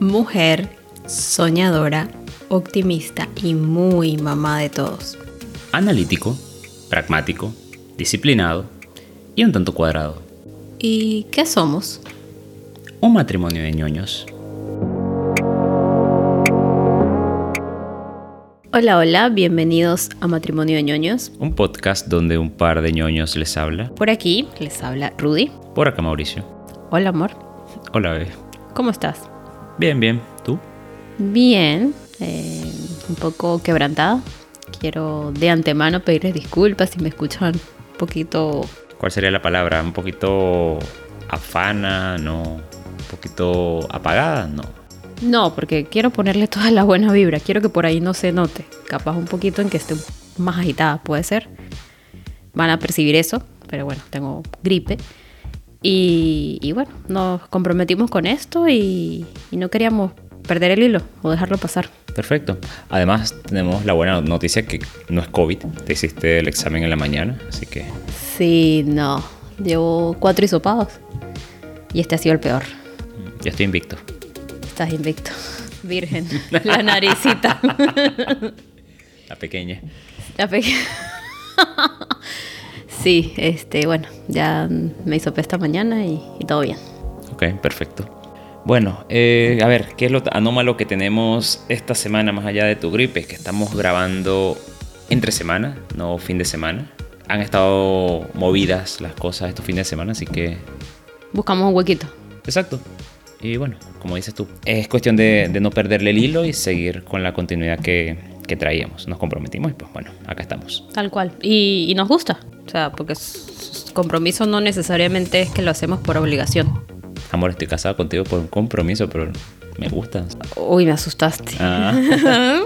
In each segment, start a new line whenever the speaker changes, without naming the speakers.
mujer, soñadora, optimista y muy mamá de todos.
Analítico, pragmático, disciplinado y un tanto cuadrado.
¿Y qué somos?
Un matrimonio de ñoños.
Hola, hola, bienvenidos a Matrimonio de ñoños.
Un podcast donde un par de ñoños les habla.
Por aquí les habla Rudy.
Por acá Mauricio.
Hola, amor.
Hola, bebé.
¿Cómo estás?
Bien, bien. ¿Tú?
Bien, eh, un poco quebrantada. Quiero de antemano pedirles disculpas si me escuchan un poquito...
¿Cuál sería la palabra? ¿Un poquito afana? ¿No? ¿Un poquito apagada? No.
No, porque quiero ponerle toda la buena vibra. Quiero que por ahí no se note. Capaz un poquito en que esté más agitada, puede ser. Van a percibir eso, pero bueno, tengo gripe. Y, y bueno, nos comprometimos con esto y, y no queríamos perder el hilo o dejarlo pasar.
Perfecto. Además, tenemos la buena noticia que no es COVID. Te hiciste el examen en la mañana, así que
Sí, no. Llevo cuatro hisopados. Y este ha sido el peor.
mm, ya estoy invicto.
Estás invicto. Virgen. La naricita.
La pequeña.
La pequeña. Sí, este, bueno, ya me hizo esta mañana y, y todo bien.
Ok, perfecto. Bueno, eh, a ver, ¿qué es lo anómalo que tenemos esta semana más allá de tu gripe? Que estamos grabando entre semana, no fin de semana. Han estado movidas las cosas estos fines de semana, así que...
Buscamos un huequito.
Exacto. Y bueno, como dices tú, es cuestión de, de no perderle el hilo y seguir con la continuidad que, que traíamos. Nos comprometimos y pues bueno, acá estamos.
Tal cual. Y, y nos gusta. O sea, porque compromiso no necesariamente es que lo hacemos por obligación.
Amor, estoy casado contigo por un compromiso, pero me gusta.
Uy, me asustaste.
Ah,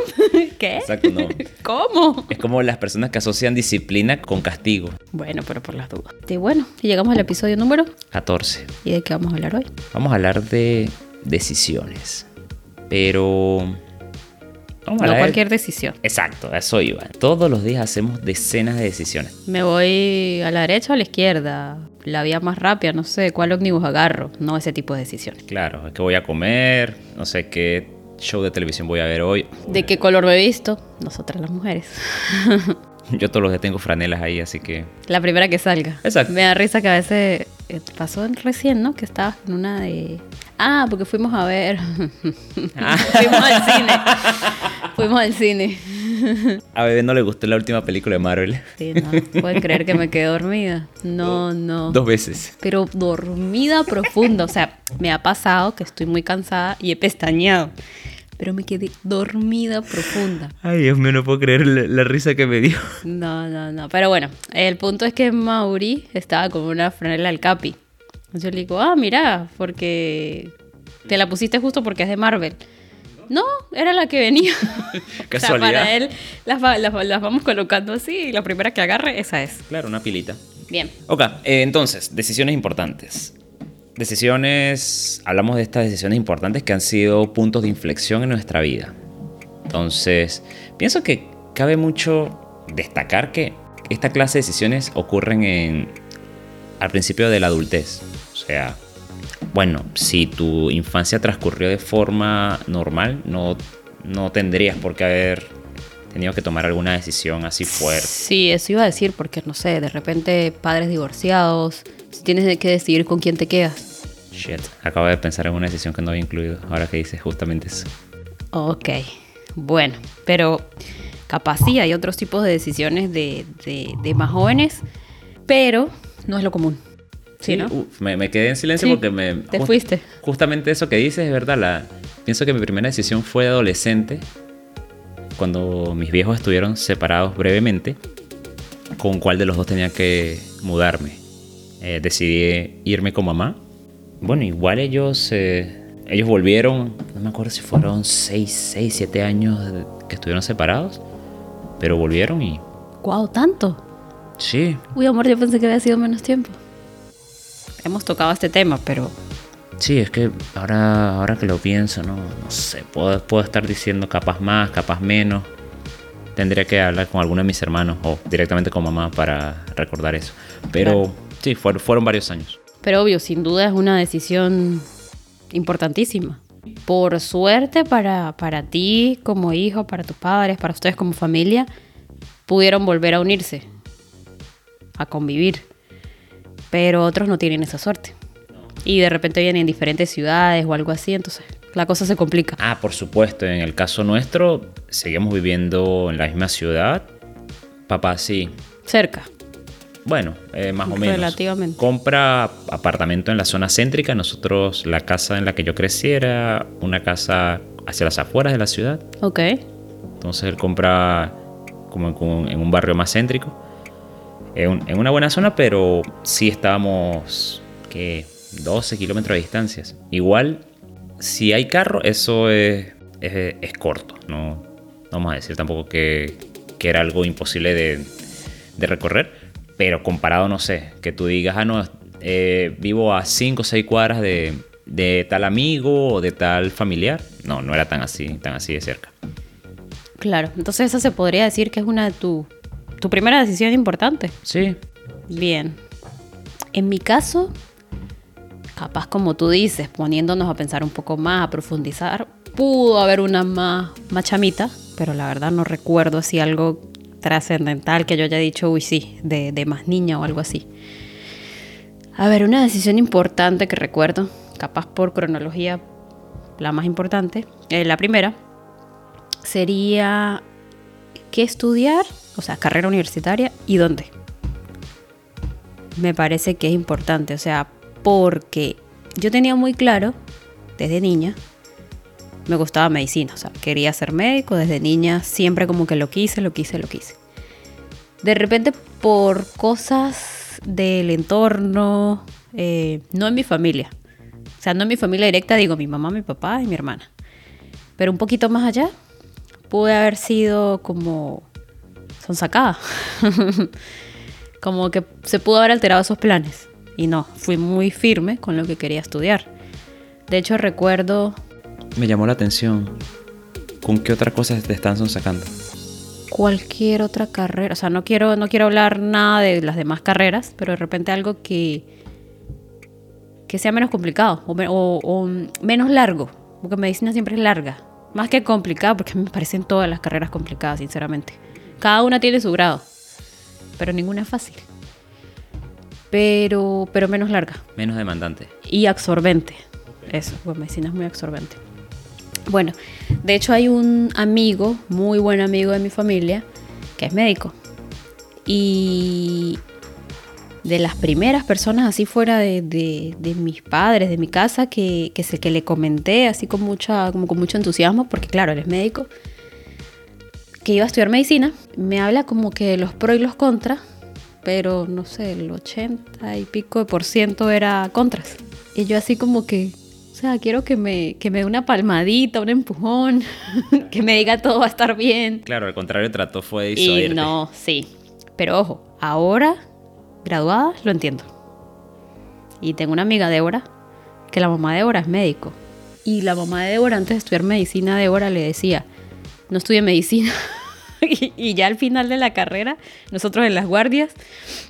¿Qué?
exacto, no.
¿Cómo?
Es como las personas que asocian disciplina con castigo.
Bueno, pero por las dudas. Y bueno, llegamos al episodio número.
14.
¿Y de qué vamos a hablar hoy?
Vamos a hablar de decisiones. Pero... Vamos a
No cualquier decisión.
Exacto, a eso iba. Todos los días hacemos decenas de decisiones.
Me voy a la derecha o a la izquierda. La vía más rápida, no sé cuál ómnibus agarro. No ese tipo de decisiones.
Claro, qué voy a comer, no sé qué show de televisión voy a ver hoy.
¿De qué color me he visto? Nosotras las mujeres.
Yo todos los días tengo franelas ahí, así que...
La primera que salga.
Exacto.
Me da risa que a veces pasó recién, ¿no? Que estabas en una de. Ah, porque fuimos a ver. fuimos al cine. fuimos al cine.
A Bebé no le gustó la última película de Marvel.
Sí, no. Pueden creer que me quedé dormida. No, no.
Dos veces.
Pero dormida profunda. O sea, me ha pasado que estoy muy cansada y he pestañeado. Pero me quedé dormida profunda.
Ay, Dios mío, no puedo creer la, la risa que me dio.
No, no, no. Pero bueno, el punto es que Mauri estaba con una franela al capi. Yo le digo, ah, mira, porque te la pusiste justo porque es de Marvel. No, era la que venía. o sea,
Casualidad.
para él las, va- las, las vamos colocando así y la primera que agarre, esa es.
Claro, una pilita.
Bien.
Ok, eh, entonces, decisiones importantes. Decisiones, hablamos de estas decisiones importantes que han sido puntos de inflexión en nuestra vida. Entonces, pienso que cabe mucho destacar que esta clase de decisiones ocurren en, al principio de la adultez. O sea, bueno, si tu infancia transcurrió de forma normal, no, no tendrías por qué haber tenido que tomar alguna decisión así fuerte.
Sí, eso iba a decir porque, no sé, de repente padres divorciados, tienes que decidir con quién te quedas.
Shit, acabo de pensar en una decisión que no había incluido, ahora que dices justamente eso.
Ok, bueno, pero capaz sí hay otros tipos de decisiones de, de- de más jóvenes, pero no es lo común. Sí, ¿no?
uf, me, me quedé en silencio
Sí,
porque me...
te fuiste.
Justamente eso que dices es verdad, la, pienso que mi primera decisión fue de adolescente, cuando mis viejos estuvieron separados brevemente, con cuál de los dos tenía que mudarme. Eh, decidí irme con mamá. Bueno, igual ellos, eh, ellos volvieron, no me acuerdo si fueron 6, 6, 7 años que estuvieron separados, pero volvieron y...
Guau, tanto.
Sí,
Uy, amor, yo pensé que había sido menos tiempo. Hemos tocado este tema, pero
Sí, es que ahora, ahora que lo pienso, no, no sé, puedo, puedo estar diciendo capaz más, capaz menos. Tendría que hablar con alguno de mis hermanos o directamente con mamá para recordar eso. Pero
Claro.
Sí, fueron, fueron varios años.
Pero obvio, sin duda es una decisión importantísima. Por suerte para, para ti como hijo, para tus padres, para ustedes como familia, pudieron volver a unirse, a convivir. Pero otros no tienen esa suerte. Y de repente vienen en diferentes ciudades o algo así, entonces la cosa se complica.
Ah, por supuesto, en el caso nuestro, seguimos viviendo en la misma ciudad. Papá sí.
Cerca.
Bueno, eh, más o menos.
Relativamente.
Compra apartamento en la zona céntrica. Nosotros, la casa en la que yo crecí era una casa hacia las afueras de la ciudad.
Ok.
Entonces él compra como en un- en un barrio más céntrico. En, un- en una buena zona, pero sí estábamos, ¿qué? 12 kilómetros de distancias. Igual, si hay carro, eso es, es- es corto. No, no vamos a decir tampoco que, que era algo imposible de, de recorrer. Pero comparado, no sé, que tú digas, ah, no, eh, vivo a 5 o 6 cuadras de, de tal amigo o de tal familiar. No, no era tan así, tan así de cerca.
Claro. Entonces esa se podría decir que es una de tu, tu primera decisión importante.
Sí,
Bien. En mi caso, capaz como tú dices, poniéndonos a pensar un poco más, a profundizar, pudo haber una más, más chamita, pero la verdad no recuerdo así algo trascendental que yo haya dicho, uy, sí, de, de más niña o algo así. A ver, una decisión importante que recuerdo, capaz por cronología, la más importante, eh, la primera, sería qué estudiar, o sea, carrera universitaria y dónde me parece que es importante. O sea, porque yo tenía muy claro, desde niña, me gustaba medicina. O sea, quería ser médico desde niña, siempre como que lo quise, lo quise, lo quise. De repente, por cosas del entorno, eh, no en mi familia. O sea, no en mi familia directa, digo mi mamá, mi papá y mi hermana. Pero un poquito más allá, pude haber sido como son sacada. como que se pudo haber alterado esos planes. Y no, fui muy firme con lo que quería estudiar. De hecho, recuerdo
Me llamó la atención. ¿Con qué otra cosa te están sacando?
cualquier otra carrera. O sea, no quiero, no quiero hablar nada de las demás carreras, pero de repente algo que, que sea menos complicado o, me- o- o menos largo. Porque medicina siempre es larga. Más que complicada, porque a mí me parecen todas las carreras complicadas, sinceramente. Cada una tiene su grado, pero ninguna es fácil. Pero, pero menos larga.
Menos demandante.
y absorbente. Eso, pues medicina es muy absorbente. Bueno, de hecho hay un amigo, muy buen amigo de mi familia, que es médico. Y de las primeras personas así fuera de, mis padres, de mi casa, que, que, se, que le comenté así con, mucha, como con mucho entusiasmo, porque claro, él es médico, que iba a estudiar medicina, me habla como que los pros y los contras, pero no sé, el 80 y pico de por ciento era contras. Y yo así como que, sea, quiero que me, que me dé una palmadita, un empujón, que me diga todo va a estar bien.
Claro, al contrario, trató fue de
Y
disuadirte.
no, sí. Pero ojo, ahora, graduada, lo entiendo. Y tengo una amiga, Débora, que la mamá de Débora es médico. Y la mamá de Débora, antes de estudiar medicina, Débora le decía, no estudie medicina. y, y ya al final de la carrera, nosotros en las guardias,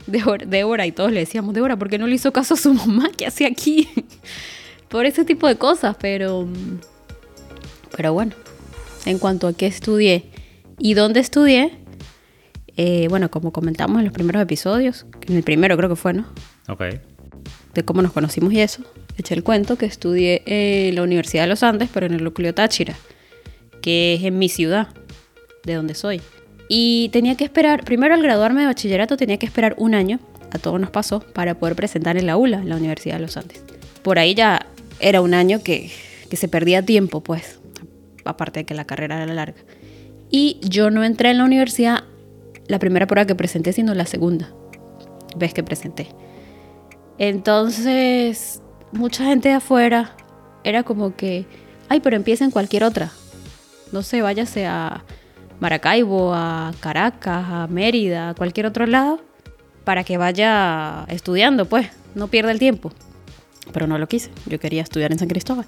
Débora, Débora y todos le decíamos, Débora, ¿por qué no le hizo caso a su mamá? ¿Qué hace aquí? Por ese tipo de cosas, pero... Pero bueno, en cuanto a qué estudié y dónde estudié, eh, bueno, como comentamos en los primeros episodios, en el primero creo que fue, ¿no?
Ok.
De cómo nos conocimos y eso, eché el cuento que estudié en la Universidad de los Andes, pero en el núcleo Táchira, que es en mi ciudad, de donde soy. Y tenía que esperar, primero al graduarme de bachillerato tenía que esperar un año, a todos nos pasó, para poder presentar en la ULA, en la Universidad de los Andes. Por ahí ya era un año que, que se perdía tiempo, pues, aparte de que la carrera era larga. Y yo no entré en la universidad la primera prueba que presenté, sino la segunda vez que presenté. Entonces, mucha gente de afuera era como que, ay, pero empieza en cualquier otra. No sé, váyase a Maracaibo, a Caracas, a Mérida, a cualquier otro lado, para que vaya estudiando, pues, no pierda el tiempo. Pero no lo quise, yo quería estudiar en San Cristóbal.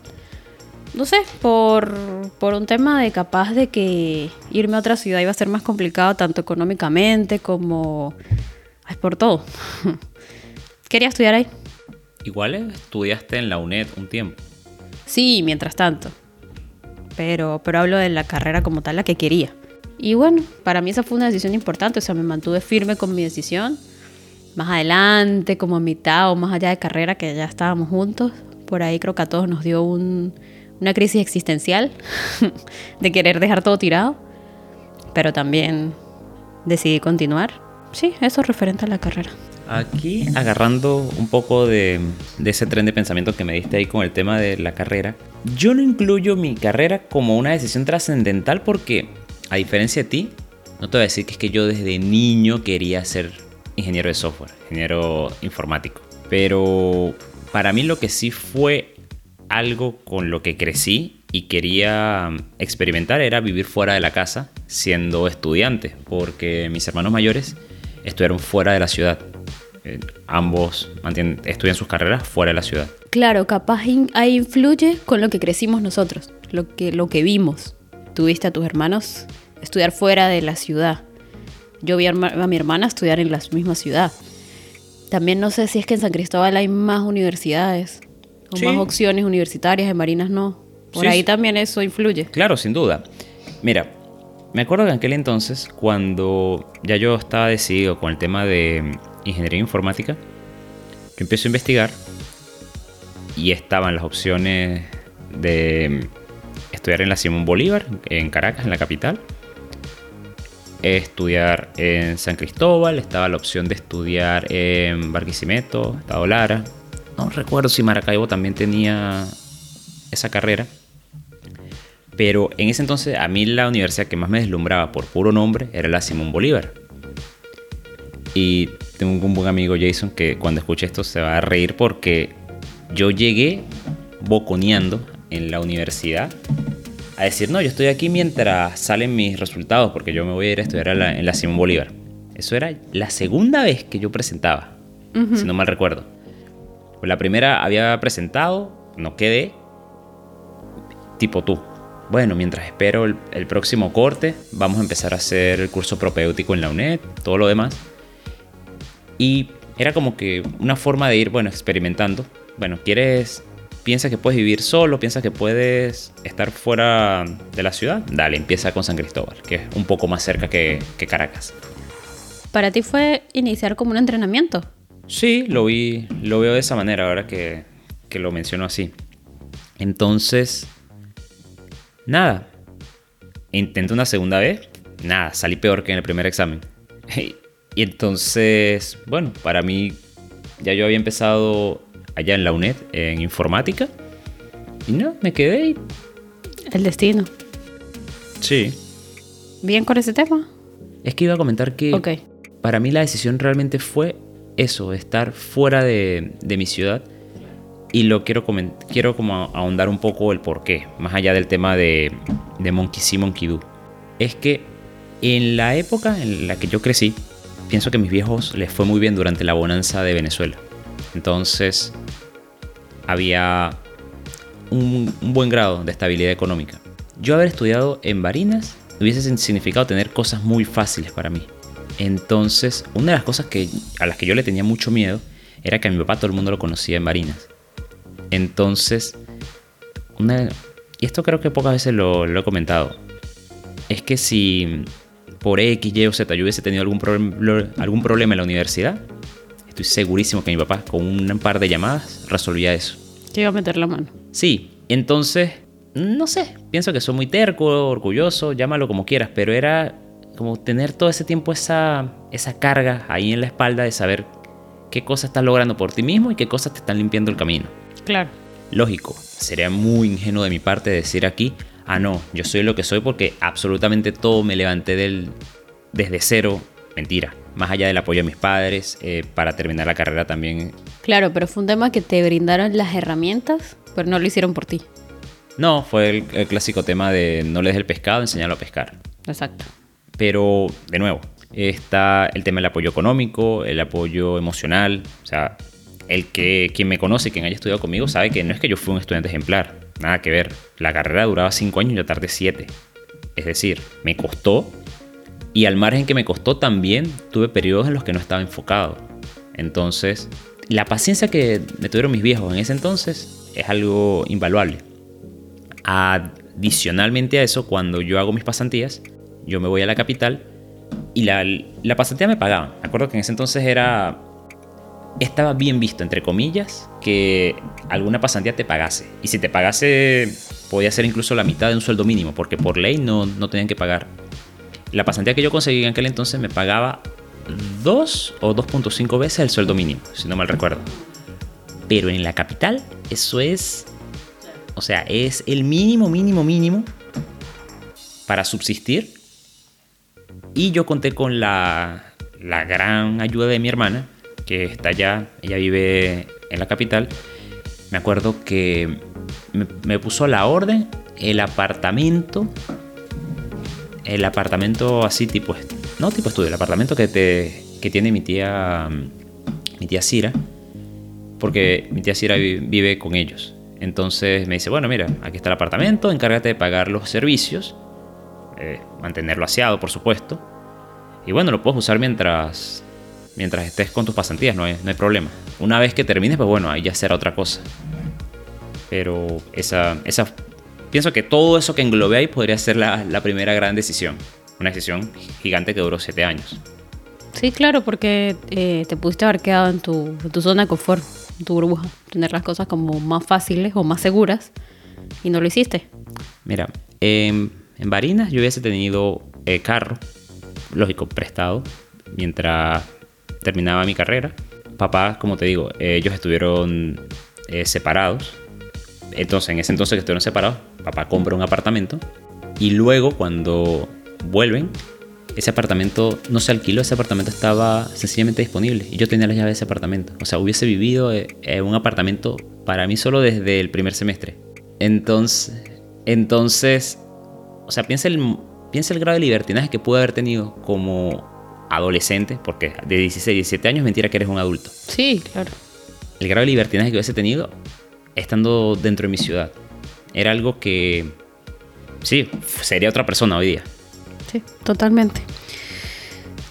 No sé, por, por un tema de capaz de que irme a otra ciudad iba a ser más complicado, tanto económicamente como... Ay, por todo. Quería estudiar ahí.
Igual estudiaste en la UNED un tiempo.
Sí, mientras tanto. Pero, pero hablo de la carrera como tal, la que quería. Y bueno, para mí esa fue una decisión importante, o sea, me mantuve firme con mi decisión. Más adelante, como a mitad o más allá de carrera, que ya estábamos juntos, por ahí creo que a todos nos dio un, una crisis existencial de querer dejar todo tirado, pero también decidí continuar. Sí, eso referente a la carrera.
Aquí agarrando un poco de, de, ese tren de pensamiento que me diste ahí con el tema de la carrera, yo no incluyo mi carrera como una decisión trascendental porque, a diferencia de ti, no te voy a decir que es que yo desde niño quería ser ingeniero de software, ingeniero informático, pero para mí lo que sí fue algo con lo que crecí y quería experimentar era vivir fuera de la casa siendo estudiante, porque mis hermanos mayores estudiaron fuera de la ciudad. Eh, ambos estudian sus carreras fuera de la ciudad.
Claro, capaz ahí influye con lo que crecimos nosotros, lo que, lo que vimos. Tuviste a tus hermanos estudiar fuera de la ciudad. Yo vi a, mi hermana estudiar en la misma ciudad. También no sé si es que en San Cristóbal hay más universidades o más opciones universitarias, en Marinas no. Por ahí también eso influye.
Claro, sin duda. Mira, me acuerdo que en aquel entonces, cuando ya yo estaba decidido con el tema de ingeniería informática, yo empiezo a investigar y estaban las opciones de estudiar en la Simón Bolívar, en Caracas, en la capital, estudiar en San Cristóbal, estaba la opción de estudiar en Barquisimeto, Estado Lara. No recuerdo si Maracaibo también tenía esa carrera. Pero en ese entonces a mí la universidad que más me deslumbraba por puro nombre era la Simón Bolívar. Y tengo un buen amigo Jason que cuando escuche esto se va a reír porque yo llegué boconeando en la universidad a decir, no, yo estoy aquí mientras salen mis resultados porque yo me voy a ir a estudiar en la Simón Bolívar. Eso era la segunda vez que yo presentaba, si no mal recuerdo. Pues la primera había presentado, no quedé, tipo tú. Bueno, mientras espero el, el próximo corte, vamos a empezar a hacer el curso propéutico en la UNED, todo lo demás. Y era como que una forma de ir, bueno, experimentando. Bueno, ¿quieres piensas que puedes vivir solo, piensas que puedes estar fuera de la ciudad, dale, empieza con San Cristóbal, que es un poco más cerca que, Caracas.
¿Para ti fue iniciar como un entrenamiento?
Sí, lo vi, lo veo de esa manera ahora que, que lo menciono así. Entonces, nada, intenté una segunda vez, nada, salí peor que en el primer examen. y entonces, bueno, para mí ya yo había empezado allá en la UNED en informática. Y no, me quedé y...
El destino.
Sí.
¿Bien con ese tema?
Es que iba a comentar que para mí la decisión realmente fue eso, estar fuera de, de mi ciudad. Y lo quiero, quiero como ahondar un poco el por qué, más allá del tema de, de Monkey See, Monkey Do. Es que en la época en la que yo crecí, pienso que a mis viejos les fue muy bien durante la bonanza de Venezuela. Entonces, había un, buen grado de estabilidad económica. Yo haber estudiado en Barinas hubiese significado tener cosas muy fáciles para mí. Entonces, una de las cosas que, a las que yo le tenía mucho miedo era que a mi papá todo el mundo lo conocía en Barinas. Entonces, y esto creo que pocas veces lo, he comentado, es que si por X, Y o Z yo hubiese tenido algún, algún problema en la universidad, estoy segurísimo que mi papá con un par de llamadas resolvía eso.
Que iba a meter la mano.
Sí, entonces, no sé, pienso que soy muy terco, orgulloso, llámalo como quieras, pero era como tener todo ese tiempo esa, esa carga ahí en la espalda de saber qué cosas estás logrando por ti mismo y qué cosas te están limpiando el camino.
Claro.
Lógico, sería muy ingenuo de mi parte decir aquí, ah, no, yo soy lo que soy porque absolutamente todo me levanté del, desde cero. Mentira más allá del apoyo de mis padres, eh, para terminar la carrera también.
Claro, pero fue un tema que te brindaron las herramientas, pero no lo hicieron por ti.
No, fue el, clásico tema de no le des el pescado, enseñarlo a pescar.
Exacto.
Pero, de nuevo, está el tema del apoyo económico, el apoyo emocional. O sea, el que quien me conoce, quien haya estudiado conmigo, sabe que no es que yo fui un estudiante ejemplar. Nada que ver. La carrera duraba cinco años y yo tardé siete. Es decir, me costó y al margen que me costó también, tuve periodos en los que no estaba enfocado. Entonces, la paciencia que me tuvieron mis viejos en ese entonces es algo invaluable. Adicionalmente a eso, cuando yo hago mis pasantías, yo me voy a la capital y la, pasantía me pagaban. Me acuerdo que en ese entonces era estaba bien visto, entre comillas, que alguna pasantía te pagase. Y si te pagase, podía ser incluso la mitad de un sueldo mínimo, porque por ley no, no tenían que pagar. La pasantía que yo conseguí en aquel entonces me pagaba 2 o 2.5 veces el sueldo mínimo, si no mal recuerdo. Pero en la capital, eso es. O sea, es el mínimo, mínimo, mínimo para subsistir. Y yo conté con la, la gran ayuda de mi hermana, que está allá, ella vive en la capital, me acuerdo que me, puso la orden el apartamento, el apartamento así tipo, no tipo estudio, el apartamento que, te, que tiene mi tía, mi tía Cira, porque mi tía Cira vive con ellos. Entonces me dice, bueno, mira, aquí está el apartamento, encárgate de pagar los servicios, eh, mantenerlo aseado, por supuesto. Y bueno, lo puedes usar mientras mientras estés con tus pasantías, no hay, no hay problema. Una vez que termines, pues bueno, ahí ya será otra cosa. Pero esa, esa, pienso que todo eso que englobé ahí podría ser la, la primera gran decisión. Una decisión gigante que duró siete años.
Sí, claro, porque eh, te pudiste haber quedado en tu, tu, zona de confort, en tu burbuja, tener las cosas como más fáciles o más seguras y no lo hiciste.
Mira, en Barinas yo hubiese tenido eh, carro, lógico, prestado, mientras terminaba mi carrera. Papá, como te digo, ellos estuvieron eh, separados. Entonces, en ese entonces que estuvieron separados, papá compra un apartamento. Y luego, cuando vuelven, ese apartamento no se alquiló, ese apartamento estaba sencillamente disponible. Y yo tenía las llaves de ese apartamento. O sea, hubiese vivido eh, en un apartamento para mí solo desde el primer semestre. Entonces, entonces o sea, piensa el, piensa el grado de libertinaje que pude haber tenido como adolescente, porque de 16, 17 años mentira que eres un adulto.
Sí, claro.
El grado de libertinaje que hubiese tenido estando dentro de mi ciudad era algo que, sí, sería otra persona hoy día.
Sí, totalmente.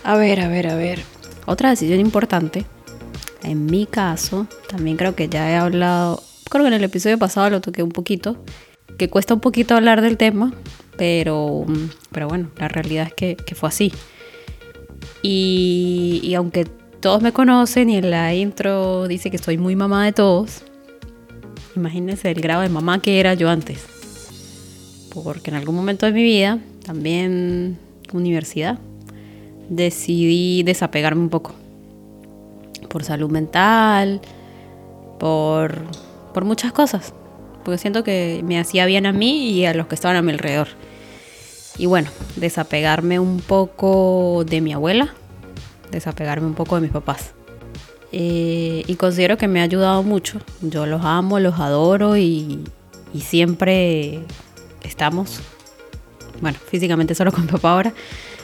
A ver, a ver, a ver. Otra decisión importante, en mi caso, también creo que ya he hablado, creo que en el episodio pasado lo toqué un poquito, que cuesta un poquito hablar del tema, pero, pero bueno, la realidad es que, que fue así. Y, aunque todos me conocen y en la intro dice que soy muy mamá de todos, imagínense el grado de mamá que era yo antes. Porque en algún momento de mi vida, también universidad, decidí desapegarme un poco. Por salud mental, por, por muchas cosas. Porque siento que me hacía bien a mí y a los que estaban a mi alrededor. Y bueno, desapegarme un poco de mi abuela, desapegarme un poco de mis papás. Eh, y considero que me ha ayudado mucho. Yo los amo, los adoro y, siempre estamos, bueno, físicamente solo con papá ahora,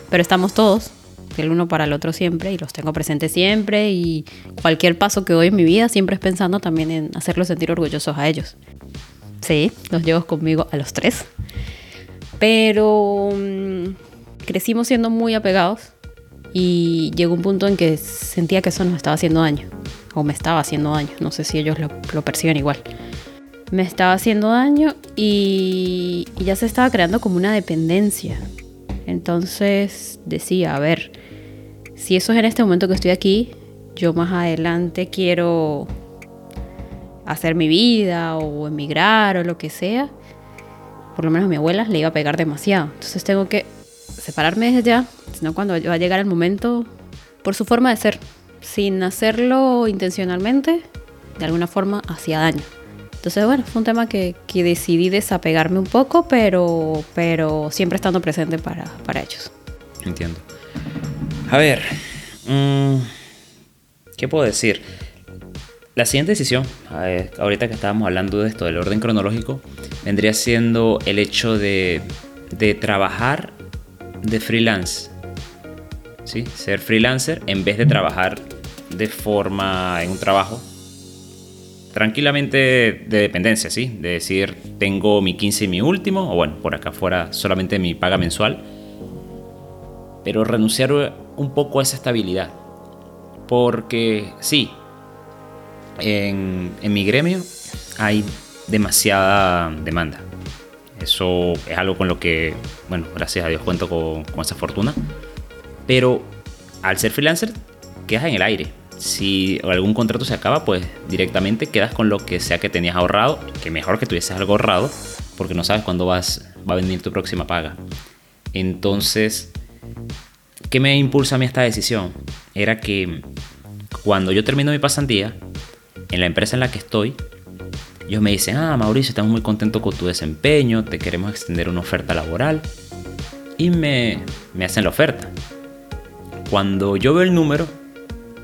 pero estamos todos, el uno para el otro siempre y los tengo presentes siempre y cualquier paso que doy en mi vida siempre es pensando también en hacerlos sentir orgullosos a ellos. Sí, los llevo conmigo a los tres. Pero mm, crecimos siendo muy apegados y llegó un punto en que sentía que eso nos estaba haciendo daño. O me estaba haciendo daño. No sé si ellos lo, perciben igual. Me estaba haciendo daño y, y ya se estaba creando como una dependencia. Entonces decía, a ver, si eso es en este momento que estoy aquí, yo más adelante quiero hacer mi vida o emigrar o lo que sea, por lo menos a mi abuela le iba a pegar demasiado. Entonces tengo que separarme desde ya, sino cuando va a llegar el momento, por su forma de ser, sin hacerlo intencionalmente, de alguna forma hacía daño. Entonces, bueno, fue un tema que, que decidí desapegarme un poco, pero, pero siempre estando presente para, para ellos.
Entiendo. A ver, mm, ¿qué puedo decir? La siguiente decisión, ahorita que estábamos hablando de esto, del orden cronológico, vendría siendo el hecho de, de trabajar de freelance. ¿Sí? Ser freelancer en vez de trabajar de forma en un trabajo tranquilamente de dependencia, ¿sí? De decir, tengo mi 15 y mi último, o bueno, por acá fuera solamente mi paga mensual, pero renunciar un poco a esa estabilidad. Porque sí, en, mi gremio hay demasiada demanda. Eso es algo con lo que, bueno, gracias a Dios cuento con, con esa fortuna. Pero al ser freelancer, quedas en el aire. Si algún contrato se acaba, pues directamente quedas con lo que sea que tenías ahorrado. Que mejor que tuvieses algo ahorrado, porque no sabes cuándo vas, va a venir tu próxima paga. Entonces, ¿qué me impulsa a mí esta decisión? Era que cuando yo termino mi pasantía, en la empresa en la que estoy, ellos me dicen, ah, Mauricio, estamos muy contentos con tu desempeño, te queremos extender una oferta laboral. Y me, me hacen la oferta. Cuando yo veo el número,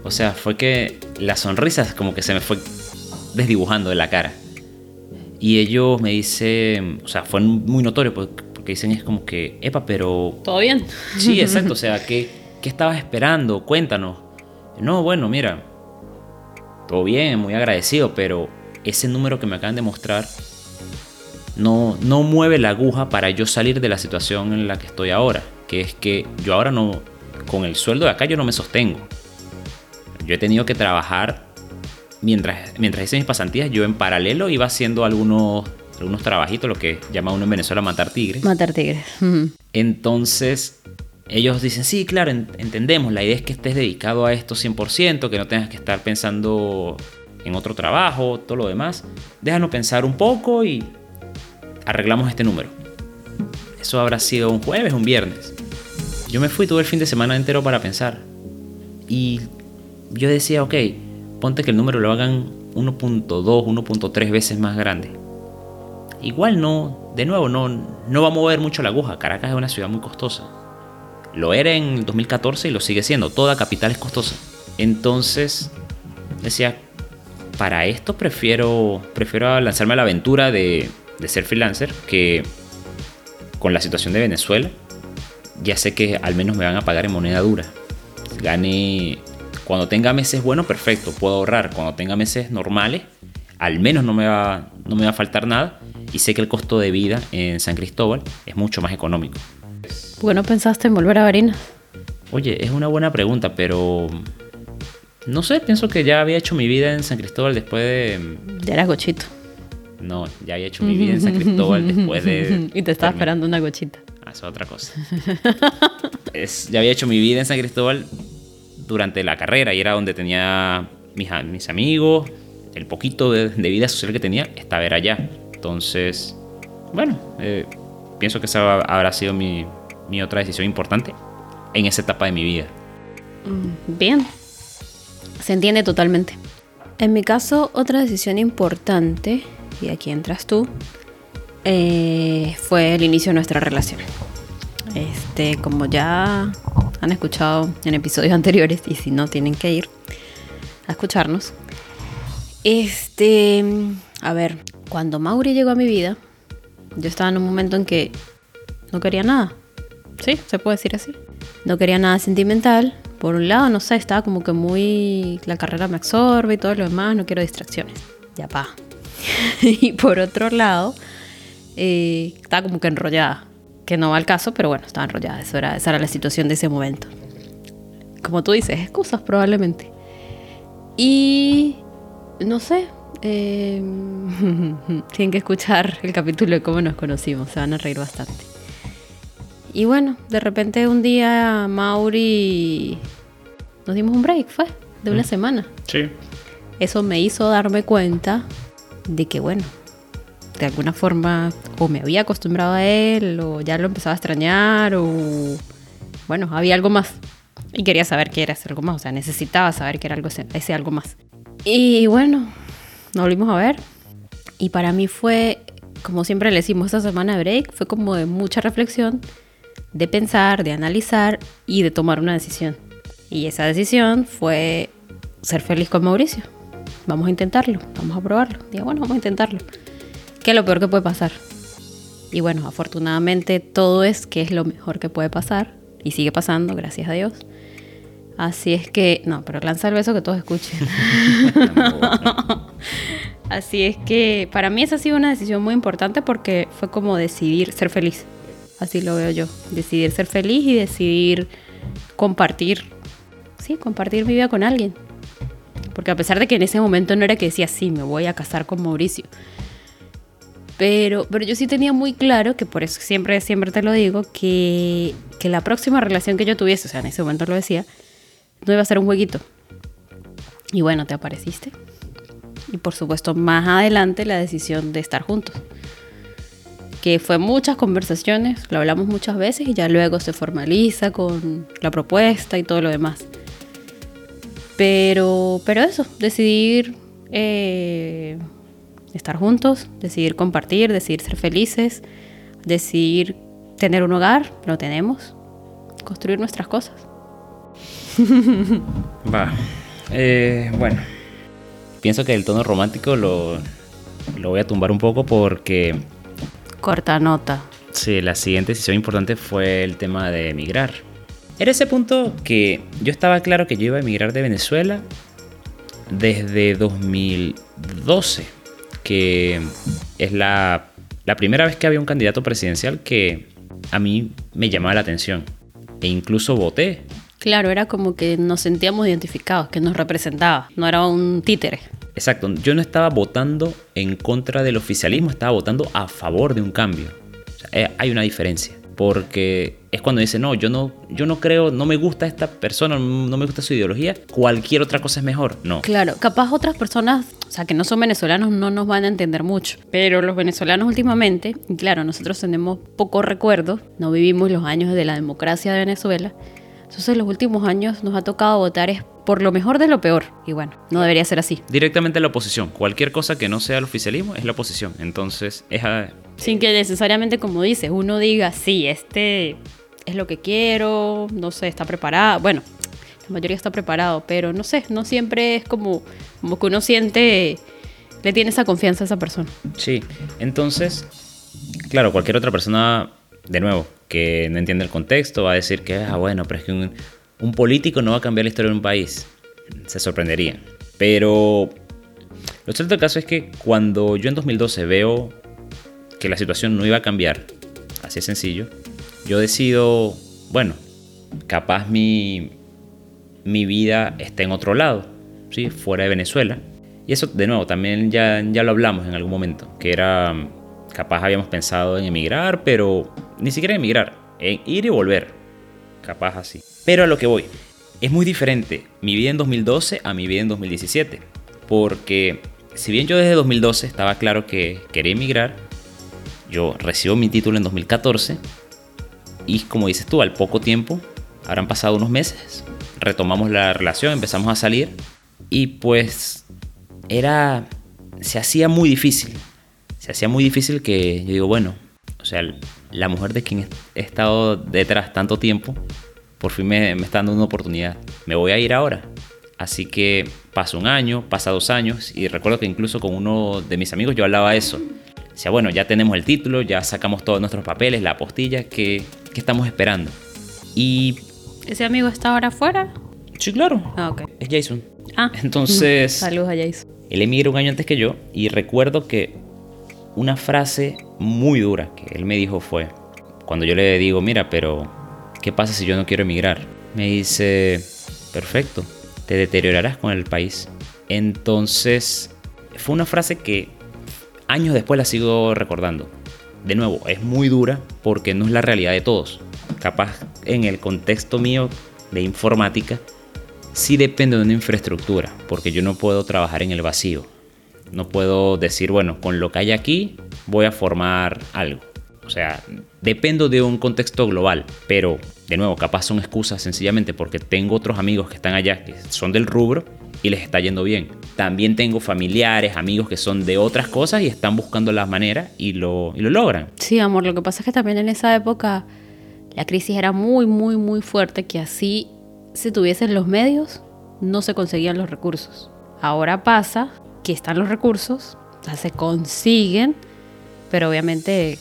o sea, fue que la sonrisa como que se me fue desdibujando de la cara. Y ellos me dicen, o sea, fue muy notorio porque, porque dicen es como que, epa, pero...
¿Todo bien?
Sí, exacto, o sea, ¿qué, ¿qué estabas esperando? Cuéntanos. No, bueno, mira, todo bien, muy agradecido, pero ese número que me acaban de mostrar no, no mueve la aguja para yo salir de la situación en la que estoy ahora. Que es que yo ahora no, con el sueldo de acá yo no me sostengo. Yo he tenido que trabajar mientras, mientras hice mis pasantías, yo en paralelo iba haciendo algunos, algunos trabajitos, lo que llama uno en Venezuela matar tigres.
Matar tigres.
Entonces, ellos dicen, sí, claro, entendemos, la idea es que estés dedicado a esto 100%, que no tengas que estar pensando en otro trabajo, todo lo demás. Déjanos pensar un poco y arreglamos este número. Eso habrá sido un jueves, un viernes. Yo me fui todo el fin de semana entero para pensar. Y yo decía, ok, ponte que el número lo hagan 1.2, 1.3 veces más grande. Igual no, de nuevo, no, no va a mover mucho la aguja. Caracas es una ciudad muy costosa. Lo era en 2014 y lo sigue siendo. Toda capital es costosa. Entonces, decía, para esto prefiero, prefiero lanzarme a la aventura de, de ser freelancer que con la situación de Venezuela. Ya sé que al menos me van a pagar en moneda dura. Gane cuando tenga meses buenos, perfecto, puedo ahorrar. Cuando tenga meses normales, al menos no me va, no me va a faltar nada. Y sé que el costo de vida en San Cristóbal es mucho más económico.
¿Por qué no pensaste en volver a Barinas?
Oye, es una buena pregunta, pero no sé, pienso que ya había hecho mi vida en San Cristóbal después de...
Ya eras gochito.
No, ya había hecho mi vida en San Cristóbal después de...
y te estaba
termi-
esperando una gochita.
Ah, eso es otra cosa. Es- ya había hecho mi vida en San Cristóbal durante la carrera y era donde tenía mis, amigos, el poquito de, de vida social que tenía, estaba era allá. Entonces, bueno, eh, pienso que esa habrá sido mi, mi otra decisión importante en esa etapa de mi vida.
Bien. Se entiende totalmente. En mi caso, otra decisión importante, y aquí entras tú, eh, fue el inicio de nuestra relación. Este, como ya han escuchado en episodios anteriores, y si no, tienen que ir a escucharnos. Este, a ver, cuando Mauri llegó a mi vida, yo estaba en un momento en que no quería nada. Sí, se puede decir así. No quería nada sentimental. Por un lado, no sé, estaba como que muy... La carrera me absorbe y todo lo demás, no quiero distracciones. Ya pa. y por otro lado, eh, estaba como que enrollada. Que no va al caso, pero bueno, estaba enrollada. Eso era, esa era la situación de ese momento. Como tú dices, excusas probablemente. Y... No sé. eh, tienen que escuchar el capítulo de cómo nos conocimos. Se van a reír bastante. Y bueno, de repente un día Mauri nos dimos un break, fue, de una semana.
Sí.
Eso me hizo darme cuenta de que, bueno, de alguna forma o me había acostumbrado a él o ya lo empezaba a extrañar o, bueno, había algo más. Y quería saber qué era ese algo más, o sea, necesitaba saber qué era algo, ese, ese algo más. Y bueno, nos volvimos a ver. Y para mí fue, como siempre le decimos, esta semana de break fue como de mucha reflexión, de pensar, de analizar y de tomar una decisión. Y esa decisión fue ser feliz con Mauricio. Vamos a intentarlo, vamos a probarlo. Digo, bueno, vamos a intentarlo. ¿Qué es lo peor que puede pasar? Y bueno, afortunadamente todo es que es lo mejor que puede pasar y sigue pasando, gracias a Dios. Así es que, no, pero lanza el beso que todos escuchen. Así es que para mí esa ha sido una decisión muy importante porque fue como decidir ser feliz. Así lo veo yo. Decidir ser feliz y decidir compartir. Sí, compartir mi vida con alguien. Porque a pesar de que en ese momento no era que decía, sí, me voy a casar con Mauricio. Pero, pero yo sí tenía muy claro, que por eso siempre, siempre te lo digo, que, que la próxima relación que yo tuviese, o sea, en ese momento lo decía, no iba a ser un jueguito. Y bueno, te apareciste. Y por supuesto, más adelante la decisión de estar juntos. Que fue muchas conversaciones, lo hablamos muchas veces y ya luego se formaliza con la propuesta y todo lo demás. Pero, pero eso, decidir eh, estar juntos, decidir compartir, decidir ser felices, decidir tener un hogar, lo tenemos, construir nuestras cosas.
Va. Eh, bueno. Pienso que el tono romántico lo, lo voy a tumbar un poco porque...
Corta nota.
Sí, la siguiente decisión importante fue el tema de emigrar. Era ese punto que yo estaba claro que yo iba a emigrar de Venezuela desde 2012, que es la, la primera vez que había un candidato presidencial que a mí me llamaba la atención. E incluso voté
Claro, era como que nos sentíamos identificados, que nos representaba, no era un títere.
Exacto, yo no estaba votando en contra del oficialismo, estaba votando a favor de un cambio. O sea, eh, hay una diferencia, porque es cuando dice, no, yo no, yo no creo, no me gusta esta persona, no me gusta su ideología, cualquier otra cosa es mejor. No.
Claro, capaz otras personas, o sea, que no son venezolanos, no nos van a entender mucho. Pero los venezolanos últimamente, y claro, nosotros tenemos poco recuerdo, no vivimos los años de la democracia de Venezuela. Entonces los últimos años nos ha tocado votar es por lo mejor de lo peor. Y bueno, no debería ser así.
Directamente la oposición. Cualquier cosa que no sea el oficialismo es la oposición. Entonces es.
Sin que necesariamente, como dices, uno diga, sí, este es lo que quiero, no sé, está preparado. Bueno, la mayoría está preparado, pero no sé, no siempre es como, como que uno siente, le tiene esa confianza a esa persona.
Sí, entonces, claro, cualquier otra persona, de nuevo, que no entiende el contexto, va a decir que, ah, bueno, pero es que un, un político no va a cambiar la historia de un país. Se sorprendería. Pero lo cierto del caso es que cuando yo en 2012 veo que la situación no iba a cambiar, así es sencillo, yo decido, bueno, capaz mi, mi vida está en otro lado, ¿sí? fuera de Venezuela. Y eso, de nuevo, también ya, ya lo hablamos en algún momento, que era, capaz habíamos pensado en emigrar, pero ni siquiera emigrar, en ir y volver. Capaz así. Pero a lo que voy, es muy diferente mi vida en 2012 a mi vida en 2017. Porque si bien yo desde 2012 estaba claro que quería emigrar, yo recibo mi título en 2014 y como dices tú, al poco tiempo, habrán pasado unos meses, retomamos la relación, empezamos a salir y pues era, se hacía muy difícil, se hacía muy difícil que yo digo, bueno, o sea, la mujer de quien he estado detrás tanto tiempo, por fin me, está dando una oportunidad. Me voy a ir ahora. Así que pasa un año, pasa dos años, y recuerdo que incluso con uno de mis amigos yo hablaba de eso. Decía, bueno, ya tenemos el título, ya sacamos todos nuestros papeles, la apostilla, ¿qué, qué estamos esperando? Y...
¿Ese amigo está ahora afuera?
Sí, claro.
Ah, ok.
Es Jason.
Ah.
Entonces...
Saludos a Jason.
Él emigra un año antes que yo y recuerdo que una frase muy dura que él me dijo fue, cuando yo le digo, mira, pero ¿qué pasa si yo no quiero emigrar? Me dice, perfecto, te deteriorarás con el país. Entonces, fue una frase que años después la sigo recordando. De nuevo, es muy dura porque no es la realidad de todos. Capaz en el contexto mío de informática, sí depende de una infraestructura, porque yo no puedo trabajar en el vacío. No puedo decir, bueno, con lo que hay aquí voy a formar algo. O sea, dependo de un contexto global, pero de nuevo, capaz son excusas sencillamente porque tengo otros amigos que están allá que son del rubro y les está yendo bien. También tengo familiares, amigos que son de otras cosas y están buscando las maneras y lo, y lo logran.
Sí, amor, lo que pasa es que también en esa época la crisis era muy, muy, muy fuerte que así si tuviesen los medios no se conseguían los recursos. Ahora pasa que están los recursos, se consiguen, pero obviamente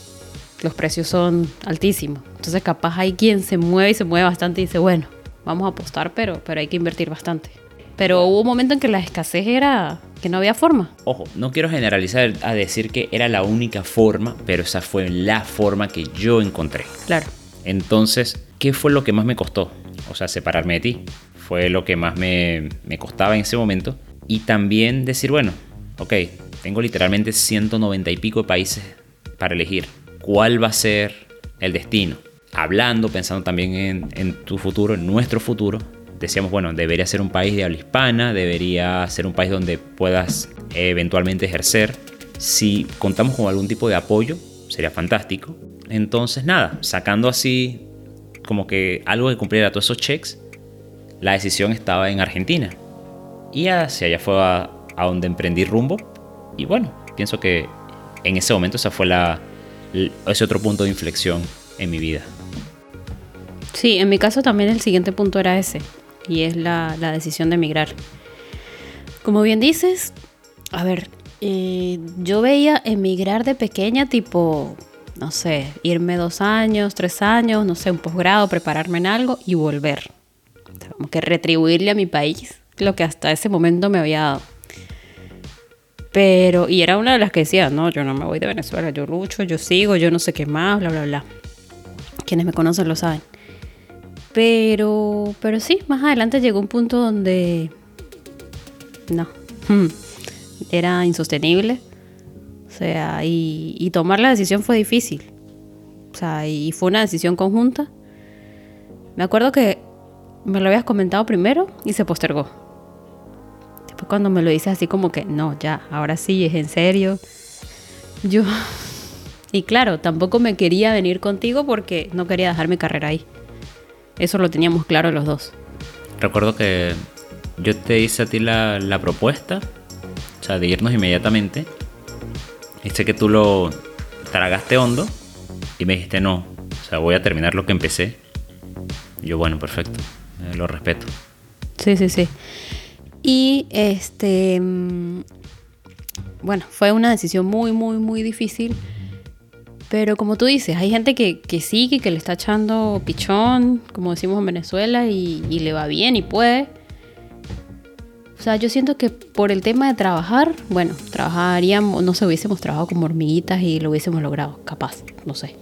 los precios son altísimos. Entonces capaz hay quien se mueve y se mueve bastante y dice, bueno, vamos a apostar, pero, pero hay que invertir bastante. Pero hubo un momento en que la escasez era que no había forma.
Ojo, no quiero generalizar a decir que era la única forma, pero esa fue la forma que yo encontré.
Claro.
Entonces, ¿qué fue lo que más me costó? O sea, separarme de ti. Fue lo que más me, me costaba en ese momento. Y también decir, bueno, ok, tengo literalmente 190 y pico de países para elegir cuál va a ser el destino. Hablando, pensando también en, en tu futuro, en nuestro futuro, decíamos, bueno, debería ser un país de habla hispana, debería ser un país donde puedas eventualmente ejercer. Si contamos con algún tipo de apoyo, sería fantástico. Entonces, nada, sacando así como que algo que cumpliera todos esos checks, la decisión estaba en Argentina. Y hacia allá fue a, donde emprendí rumbo. Y bueno, pienso que en ese momento esa fue la, ese otro punto de inflexión en mi vida.
Sí, en mi caso también el siguiente punto era ese, y es la, decisión de emigrar. Como bien dices, a ver, eh, yo veía emigrar de pequeña tipo, no sé, irme dos años, tres años, no sé, un posgrado, prepararme en algo y volver. como que retribuirle a mi país lo que hasta ese momento me había dado. Pero, y era una de las que decía, no, yo no me voy de Venezuela, yo lucho, yo sigo, yo no sé qué más, bla, bla, bla. Quienes me conocen lo saben. Pero, pero sí, más adelante llegó un punto donde no, hmm, era insostenible. O sea, y, y tomar la decisión fue difícil. O sea, y fue una decisión conjunta. Me acuerdo que me lo habías comentado primero y se postergó. Después cuando me lo dices así como que, no, ya, ahora sí, es en serio. Yo... Y claro, tampoco me quería venir contigo porque no quería dejar mi carrera ahí. Eso lo teníamos claro los dos.
Recuerdo que yo te hice a ti la, propuesta, o sea, de irnos inmediatamente. Y sé que tú lo tragaste hondo y me dijiste no, o sea, voy a terminar lo que empecé. yo, bueno, perfecto, eh, lo respeto.
Sí, sí, sí. Y este, mm, bueno, fue una decisión muy, muy, muy difícil pero como tú dices, hay gente que, que sigue, que le está echando pichón, como decimos en Venezuela, y, le va bien y puede. O sea, yo siento que por el tema de trabajar, bueno, trabajaríamos, no sé, hubiésemos trabajado como hormiguitas y lo hubiésemos logrado, capaz, no sé.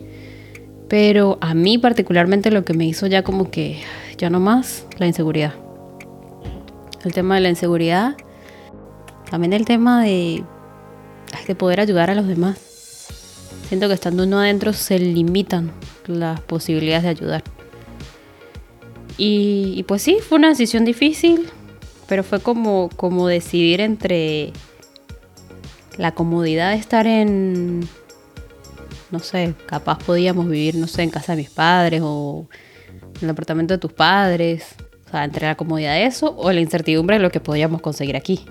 Pero a mí particularmente lo que me hizo ya como que, ya no más, la inseguridad. El tema de la inseguridad, también el tema de, de poder ayudar a los demás. Siento que estando uno adentro se limitan las posibilidades de ayudar. Y, pues sí, fue una decisión difícil, pero fue como, como decidir entre la comodidad de estar en, no sé, capaz podíamos vivir, no sé, en casa de mis padres o en el apartamento de tus padres. O sea, entre la comodidad de eso o la incertidumbre de lo que podíamos conseguir aquí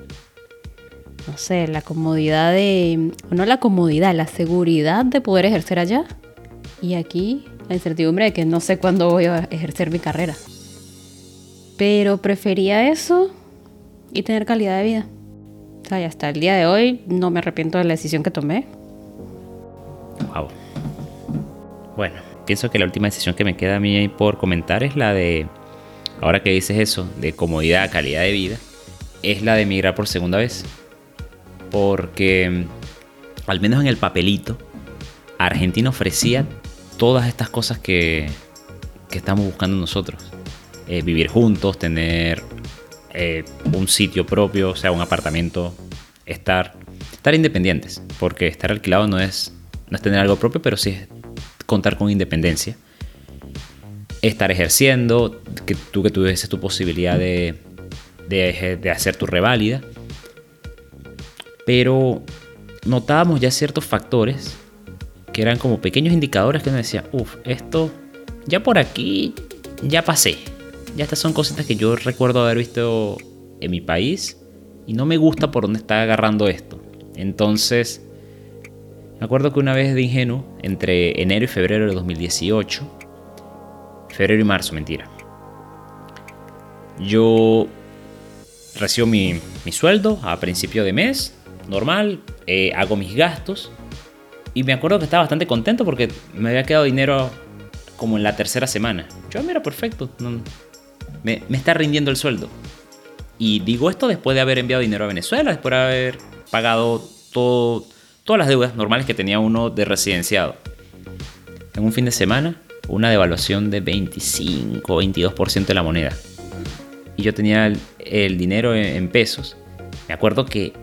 no sé, la comodidad de, no la comodidad, la seguridad de poder ejercer allá. Y aquí la incertidumbre de que no sé cuándo voy a ejercer mi carrera. Pero prefería eso y tener calidad de vida. O sea, y hasta el día de hoy no me arrepiento de la decisión que tomé.
Wow. Bueno, pienso que la última decisión que me queda a mí por comentar es la de, ahora que dices eso, de comodidad, calidad de vida, es la de emigrar por segunda vez porque al menos en el papelito, Argentina ofrecía todas estas cosas que, estamos buscando nosotros. Eh, vivir juntos, tener eh, un sitio propio, o sea, un apartamento, estar, estar independientes, porque estar alquilado no es, no es tener algo propio, pero sí es contar con independencia. Estar ejerciendo, que tú que tuvieses tu posibilidad de, de, de hacer tu reválida pero notábamos ya ciertos factores que eran como pequeños indicadores que nos decía, uff, esto ya por aquí ya pasé. Ya estas son cositas que yo recuerdo haber visto en mi país y no me gusta por dónde está agarrando esto. Entonces, me acuerdo que una vez de ingenuo, entre enero y febrero de 2018, febrero y marzo, mentira, yo recibo mi, mi sueldo a principio de mes normal, eh, hago mis gastos. Y me acuerdo que estaba bastante contento porque me había quedado dinero como en la tercera semana. Yo, ah, mira, perfecto. me, está rindiendo el sueldo. Y digo esto después de haber enviado dinero a Venezuela, después de haber pagado todo, todas las deudas normales que tenía uno de residenciado. En un fin de semana, una devaluación de 25 22% de la moneda. Y yo tenía el, dinero en pesos. Me acuerdo que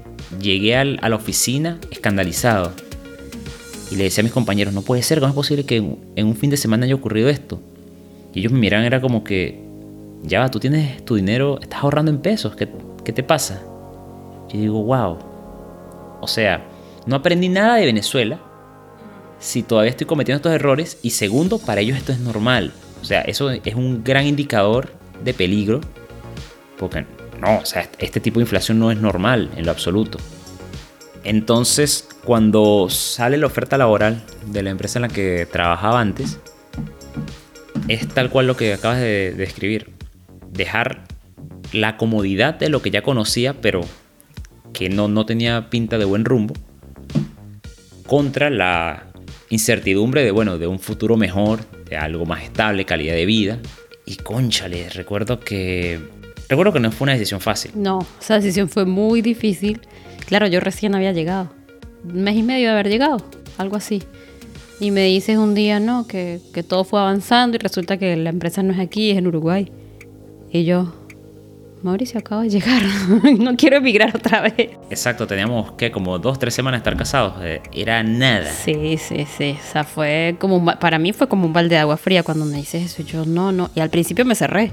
llegué a la oficina escandalizado. Y le decía a mis compañeros, no puede ser, ¿cómo es posible que en un fin de semana haya ocurrido esto? Y ellos me miran, era como que, ya va, tú tienes tu dinero, estás ahorrando en pesos, ¿qué, qué te pasa? Yo digo, wow. O sea, no aprendí nada de Venezuela si todavía estoy cometiendo estos errores. Y segundo, para ellos esto es normal. O sea, eso es un gran indicador de peligro. No, o sea, este tipo de inflación no es normal en lo absoluto. Entonces, cuando sale la oferta laboral de la empresa en la que trabajaba antes, es tal cual lo que acabas de describir. Dejar la comodidad de lo que ya conocía, pero que no, no tenía pinta de buen rumbo, contra la incertidumbre de, bueno, de un futuro mejor, de algo más estable, calidad de vida. Y conchale, recuerdo que... Recuerdo que no fue una decisión fácil.
No, esa decisión fue muy difícil. Claro, yo recién había llegado. Un mes y medio de haber llegado, algo así. Y me dices un día, no, que, que todo fue avanzando y resulta que la empresa no es aquí, es en Uruguay. Y yo, Mauricio acaba de llegar, no quiero emigrar otra vez.
Exacto, teníamos que como dos, tres semanas estar casados, eh, era nada.
Sí, sí, sí, o sea, fue como, para mí fue como un balde de agua fría cuando me dices eso, yo no, no, y al principio me cerré,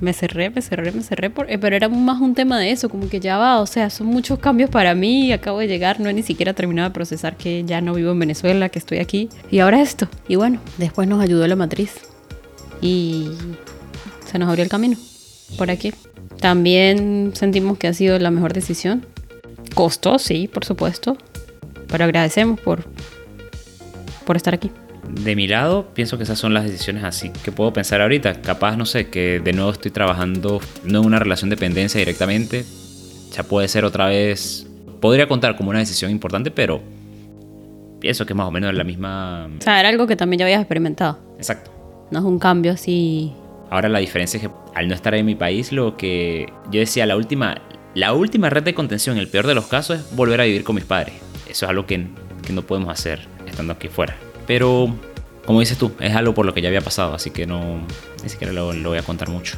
me cerré, me cerré, me cerré, por, eh, pero era más un tema de eso, como que ya va, o sea, son muchos cambios para mí, acabo de llegar, no he ni siquiera terminado de procesar que ya no vivo en Venezuela, que estoy aquí, y ahora esto, y bueno, después nos ayudó la matriz, y se nos abrió el camino, por aquí. También sentimos que ha sido la mejor decisión. Costó, sí, por supuesto. Pero agradecemos por, por estar aquí.
De mi lado, pienso que esas son las decisiones así que puedo pensar ahorita. Capaz, no sé, que de nuevo estoy trabajando no en una relación de dependencia directamente. Ya puede ser otra vez. Podría contar como una decisión importante, pero pienso que más o menos es la misma.
O sea, era algo que también ya habías experimentado.
Exacto.
No es un cambio así
Ahora la diferencia es que al no estar en mi país, lo que yo decía, la última, la última red de contención, el peor de los casos, es volver a vivir con mis padres. Eso es algo que, que no podemos hacer estando aquí fuera. Pero, como dices tú, es algo por lo que ya había pasado, así que no, ni siquiera lo, lo voy a contar mucho.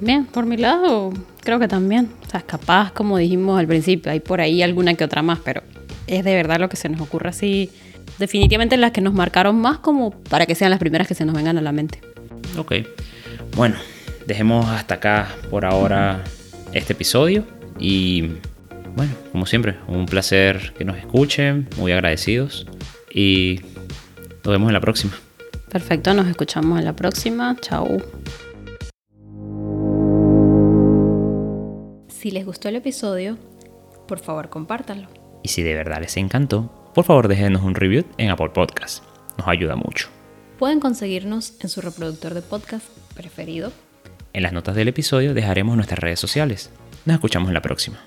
Bien, por mi lado, creo que también. O sea, capaz, como dijimos al principio, hay por ahí alguna que otra más, pero es de verdad lo que se nos ocurre así. Definitivamente las que nos marcaron más como para que sean las primeras que se nos vengan a la mente.
Ok. Bueno, dejemos hasta acá por ahora este episodio. Y bueno, como siempre, un placer que nos escuchen, muy agradecidos. Y nos vemos en la próxima.
Perfecto, nos escuchamos en la próxima. Chao. Si les gustó el episodio, por favor compártanlo.
Y si de verdad les encantó, por favor déjenos un review en Apple Podcast. Nos ayuda mucho.
Pueden conseguirnos en su reproductor de podcast preferido.
En las notas del episodio dejaremos nuestras redes sociales. Nos escuchamos en la próxima.